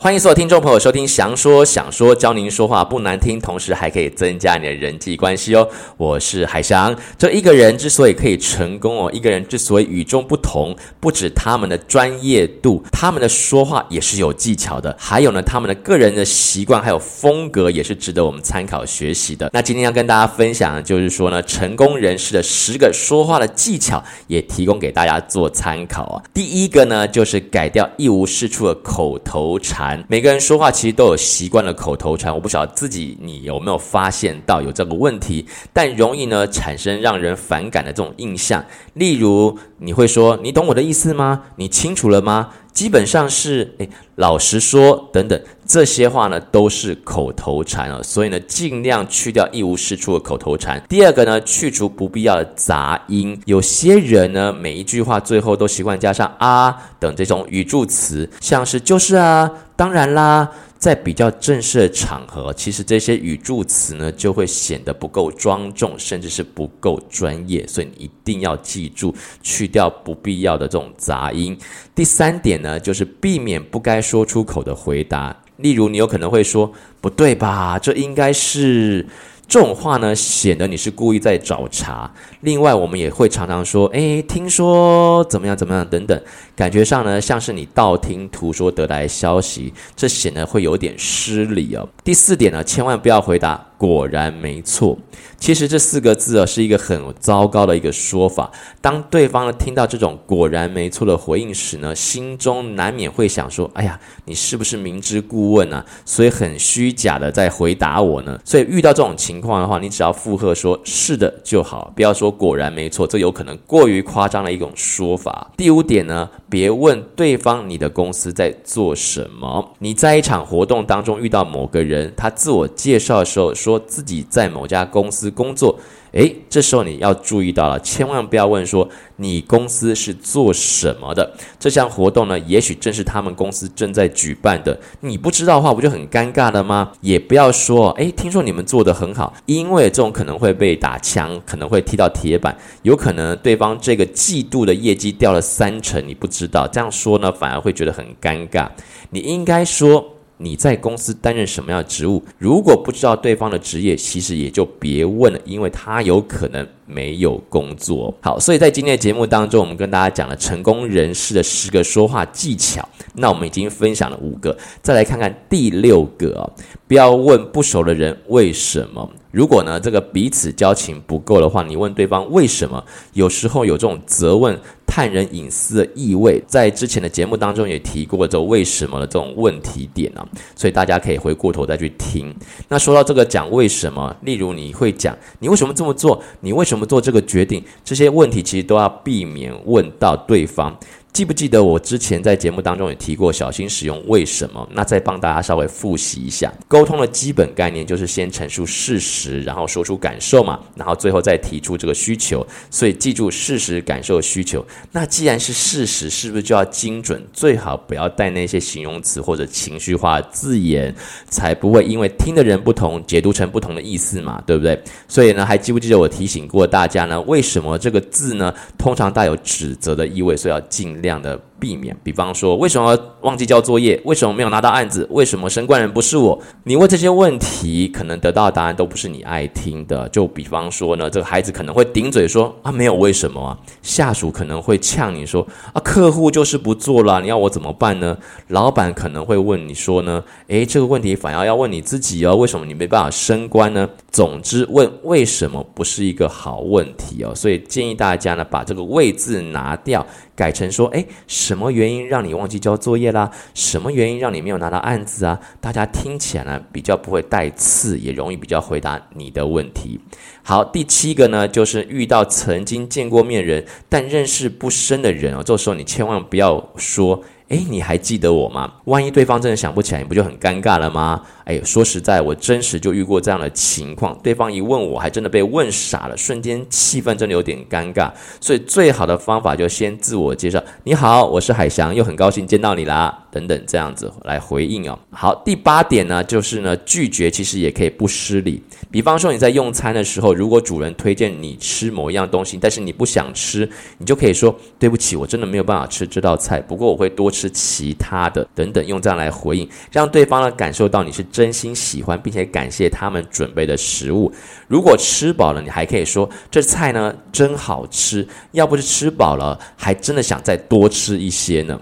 欢迎所有听众朋友收听《祥说想说》，教您说话不难听，同时还可以增加你的人际关系哦。我是海翔。这一个人之所以可以成功哦，一个人之所以与众不同，不止他们的专业度，他们的说话也是有技巧的，还有呢，他们的个人的习惯还有风格也是值得我们参考学习的。那今天要跟大家分享的就是说呢，成功人士的十个说话的技巧，也提供给大家做参考啊。第一个呢，就是改掉一无是处的口头禅。每个人说话其实都有习惯的口头禅，我不晓得自己你有没有发现到有这个问题，但容易呢产生让人反感的这种印象。例如，你会说：“你懂我的意思吗？你清楚了吗？”基本上是诶，老实说等等这些话呢都是口头禅啊，所以呢尽量去掉一无是处的口头禅。第二个呢，去除不必要的杂音。有些人呢每一句话最后都习惯加上啊等这种语助词，像是就是啊。当然啦，在比较正式的场合，其实这些语助词呢就会显得不够庄重，甚至是不够专业，所以你一定要记住，去掉不必要的这种杂音。第三点呢，就是避免不该说出口的回答，例如你有可能会说：“不对吧？这应该是……”这种话呢，显得你是故意在找茬。另外，我们也会常常说：“诶，听说怎么样怎么样等等。”感觉上呢，像是你道听途说得来消息，这显得会有点失礼哦。第四点呢，千万不要回答。果然没错，其实这四个字啊是一个很糟糕的一个说法。当对方呢听到这种“果然没错”的回应时呢，心中难免会想说：“哎呀，你是不是明知故问啊？所以很虚假的在回答我呢？”所以遇到这种情况的话，你只要附和说“是的”就好，不要说“果然没错”，这有可能过于夸张的一种说法。第五点呢，别问对方你的公司在做什么。你在一场活动当中遇到某个人，他自我介绍的时候。说自己在某家公司工作，诶，这时候你要注意到了，千万不要问说你公司是做什么的。这项活动呢，也许正是他们公司正在举办的，你不知道的话，不就很尴尬了吗？也不要说，诶，听说你们做得很好，因为这种可能会被打枪，可能会踢到铁板，有可能对方这个季度的业绩掉了三成，你不知道，这样说呢，反而会觉得很尴尬。你应该说。你在公司担任什么样的职务？如果不知道对方的职业，其实也就别问了，因为他有可能没有工作。好，所以在今天的节目当中，我们跟大家讲了成功人士的十个说话技巧。那我们已经分享了五个，再来看看第六个哦，不要问不熟的人为什么。如果呢，这个彼此交情不够的话，你问对方为什么，有时候有这种责问、探人隐私的意味。在之前的节目当中也提过这为什么的这种问题点呢，所以大家可以回过头再去听。那说到这个讲为什么，例如你会讲你为什么这么做，你为什么做这个决定，这些问题其实都要避免问到对方。记不记得我之前在节目当中也提过，小心使用为什么？那再帮大家稍微复习一下，沟通的基本概念就是先陈述事实，然后说出感受嘛，然后最后再提出这个需求。所以记住事实、感受、需求。那既然是事实，是不是就要精准？最好不要带那些形容词或者情绪化字眼，才不会因为听的人不同，解读成不同的意思嘛，对不对？所以呢，还记不记得我提醒过大家呢？为什么这个字呢，通常带有指责的意味，所以要尽量。这样的避免，比方说，为什么忘记交作业？为什么没有拿到案子？为什么升官人不是我？你问这些问题，可能得到的答案都不是你爱听的。就比方说呢，这个孩子可能会顶嘴说啊，没有为什么啊。下属可能会呛你说啊，客户就是不做了，你要我怎么办呢？老板可能会问你说呢，诶，这个问题反而要问你自己哦，为什么你没办法升官呢？总之，问为什么不是一个好问题哦。所以建议大家呢，把这个为字拿掉。改成说，诶，什么原因让你忘记交作业啦？什么原因让你没有拿到案子啊？大家听起来呢，比较不会带刺，也容易比较回答你的问题。好，第七个呢，就是遇到曾经见过面人但认识不深的人哦，这时候你千万不要说。诶，你还记得我吗？万一对方真的想不起来，你不就很尴尬了吗？诶，说实在，我真实就遇过这样的情况，对方一问我还真的被问傻了，瞬间气氛真的有点尴尬。所以最好的方法就先自我介绍：你好，我是海翔，又很高兴见到你啦，等等这样子来回应哦。好，第八点呢，就是呢，拒绝其实也可以不失礼。比方说你在用餐的时候，如果主人推荐你吃某一样东西，但是你不想吃，你就可以说：对不起，我真的没有办法吃这道菜，不过我会多。是其他的等等，用这样来回应，让对方呢感受到你是真心喜欢，并且感谢他们准备的食物。如果吃饱了，你还可以说这菜呢真好吃，要不是吃饱了，还真的想再多吃一些呢。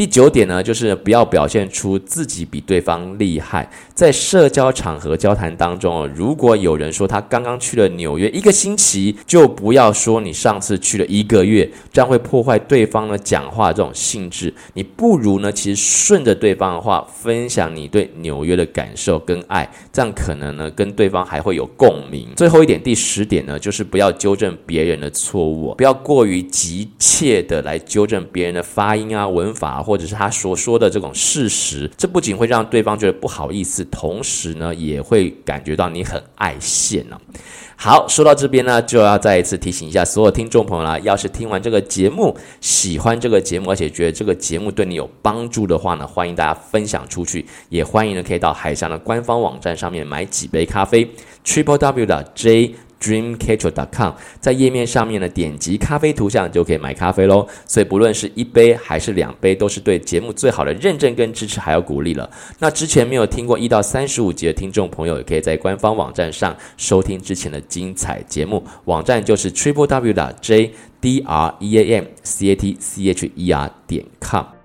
第九点呢，就是不要表现出自己比对方厉害。在社交场合交谈当中，如果有人说他刚刚去了纽约一个星期，就不要说你上次去了一个月，这样会破坏对方的讲话这种性质。你不如呢，其实顺着对方的话，分享你对纽约的感受跟爱，这样可能呢跟对方还会有共鸣。最后一点，第十点呢，就是不要纠正别人的错误，不要过于急切的来纠正别人的发音啊、文法。或者是他所说的这种事实，这不仅会让对方觉得不好意思，同时呢，也会感觉到你很爱现呢、好，说到这边呢，就要再一次提醒一下所有听众朋友啦，要是听完这个节目，喜欢这个节目，而且觉得这个节目对你有帮助的话呢，欢迎大家分享出去，也欢迎呢可以到海翔的官方网站上面买几杯咖啡，triple w 的 j dreamcatcher.com，在页面上面呢，点击咖啡图像就可以买咖啡喽。所以不论是一杯还是两杯，都是对节目最好的认证跟支持，还有鼓励了。那之前没有听过一到三十五集的听众朋友，也可以在官方网站上收听之前的精彩节目。网站就是 triple w 的 j d r e a m c a t c h e r 点 com。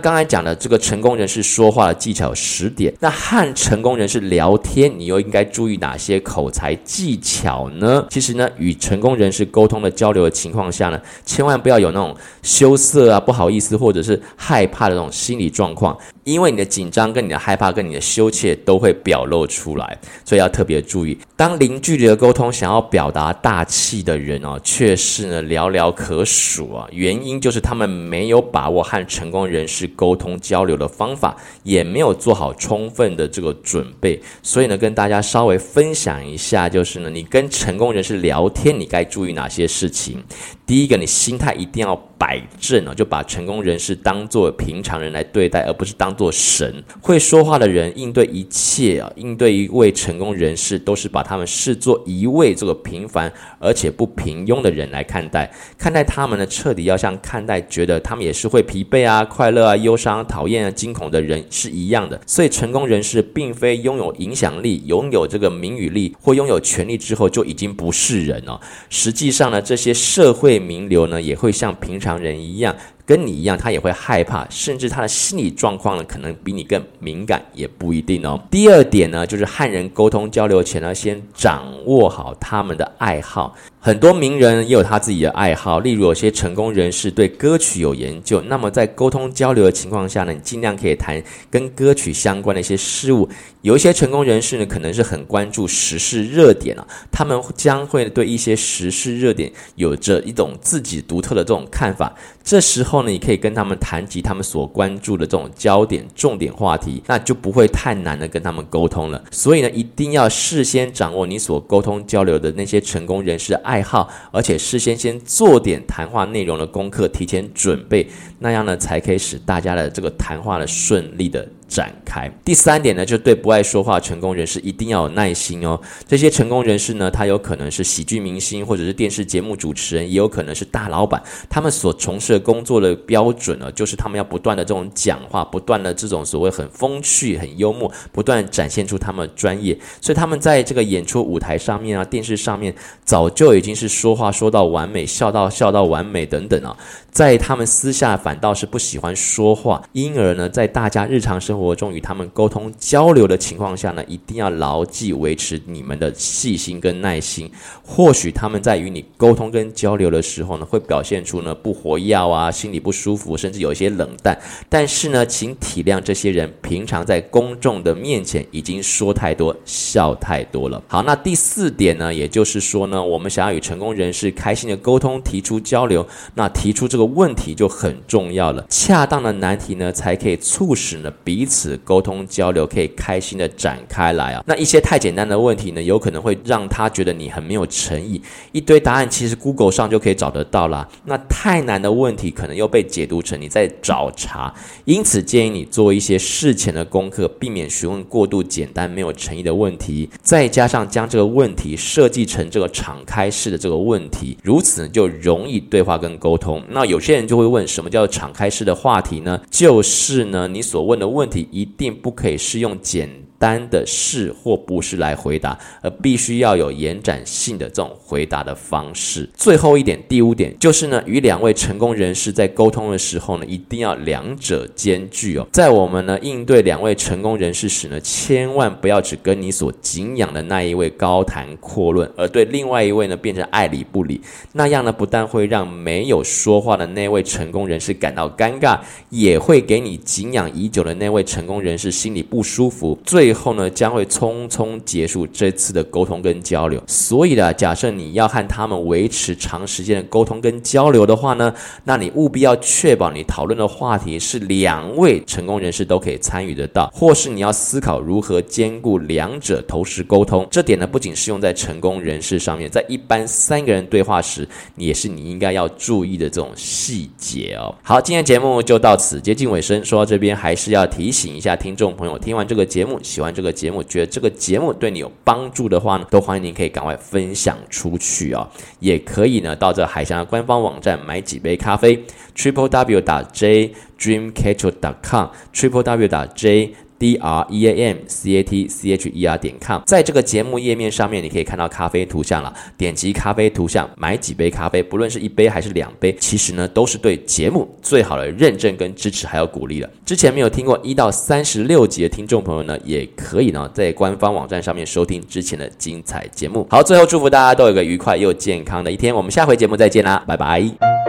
刚才讲的这个成功人士说话的技巧十点，那和成功人士聊天，你又应该注意哪些口才技巧呢？其实呢，与成功人士沟通的交流的情况下呢，千万不要有那种羞涩啊、不好意思或者是害怕的那种心理状况，因为你的紧张、跟你的害怕、跟你的羞怯都会表露出来，所以要特别注意。当零距离的沟通想要表达大气的人哦，却是呢寥寥可数啊，原因就是他们没有把握和成功人士。沟通交流的方法，也没有做好充分的这个准备，所以呢，跟大家稍微分享一下，就是呢，你跟成功人士聊天，你该注意哪些事情？第一个，你心态一定要摆正啊，就把成功人士当做平常人来对待，而不是当做神。会说话的人应对一切啊，应对一位成功人士，都是把他们视作一位这个平凡而且不平庸的人来看待。看待他们呢，彻底要像看待觉得他们也是会疲惫啊、快乐啊、忧伤、讨厌啊、惊恐的人是一样的。所以，成功人士并非拥有影响力、拥有这个名与利或拥有权力之后就已经不是人了。实际上呢，这些社会名流呢，也会像平常。常人一样。跟你一样，他也会害怕，甚至他的心理状况呢，可能比你更敏感，也不一定哦。第二点呢，就是和人沟通交流前呢，先掌握好他们的爱好。很多名人也有他自己的爱好，例如有些成功人士对歌曲有研究。那么在沟通交流的情况下呢，你尽量可以谈跟歌曲相关的一些事物。有一些成功人士呢，可能是很关注时事热点啊，他们将会对一些时事热点有着一种自己独特的这种看法。这时候呢，你可以跟他们谈及他们所关注的这种焦点、重点话题，那就不会太难的跟他们沟通了。所以呢，一定要事先掌握你所沟通交流的那些成功人士爱好，而且事先先做点谈话内容的功课，提前准备，那样呢，才可以使大家的这个谈话的顺利的展开。第三点呢，就对不爱说话成功人士一定要有耐心哦。这些成功人士呢，他有可能是喜剧明星，或者是电视节目主持人，也有可能是大老板。他们所从事的工作的标准呢，就是他们要不断的这种讲话，不断的这种所谓很风趣、很幽默，不断展现出他们的专业。所以他们在这个演出舞台上面啊，电视上面，早就已经是说话说到完美，笑到笑到完美等等啊。在他们私下反倒是不喜欢说话，因而呢，在大家日常生活活中与他们沟通交流的情况下呢，一定要牢记维持你们的细心跟耐心。或许他们在与你沟通跟交流的时候呢，会表现出呢不活跃啊，心里不舒服，甚至有一些冷淡。但是呢，请体谅这些人平常在公众的面前已经说太多、笑太多了。好，那第四点呢，也就是说呢，我们想要与成功人士开心的沟通、提出交流，那提出这个。问题就很重要了，恰当的难题呢，才可以促使呢彼此沟通交流可以开心的展开来啊。那一些太简单的问题呢，有可能会让他觉得你很没有诚意。一堆答案其实 Google 上就可以找得到啦。那太难的问题可能又被解读成你在找茬。因此建议你做一些事前的功课，避免询问过度简单没有诚意的问题。再加上将这个问题设计成这个敞开式的这个问题，如此呢就容易对话跟沟通。那有些人就会问，什么叫敞开式的话题呢？就是呢，你所问的问题一定不可以是用简单的是或不是来回答，而必须要有延展性的这种回答的方式。最后一点，第五点就是呢，与两位成功人士在沟通的时候呢，一定要两者兼具哦。在我们呢应对两位成功人士时呢，千万不要只跟你所敬仰的那一位高谈阔论，而对另外一位呢变成爱理不理。那样呢，不但会让没有说话的那位成功人士感到尴尬，也会给你敬仰已久的那位成功人士心里不舒服。最最后呢，将会匆匆结束这次的沟通跟交流。所以呢，假设你要和他们维持长时间的沟通跟交流的话呢，那你务必要确保你讨论的话题是两位成功人士都可以参与得到，或是你要思考如何兼顾两者同时沟通。这点呢，不仅适用在成功人士上面，在一般三个人对话时，也是你应该要注意的这种细节哦。好，今天节目就到此接近尾声。说到这边，还是要提醒一下听众朋友，听完这个节目。喜欢这个节目，觉得这个节目对你有帮助的话呢，都欢迎您可以赶快分享出去啊、哦！也可以呢，到这海峡的官方网站买几杯咖啡，triple w 打 j dreamcatcher dot com，triple w 打 j。D r e a m c a t c h e r 点 com，在这个节目页面上面，你可以看到咖啡图像了。点击咖啡图像，买几杯咖啡，不论是一杯还是两杯，其实呢都是对节目最好的认证跟支持，还有鼓励了。之前没有听过一到三十六集的听众朋友呢，也可以呢在官方网站上面收听之前的精彩节目。好，最后祝福大家都有个愉快又健康的一天。我们下回节目再见啦，拜拜。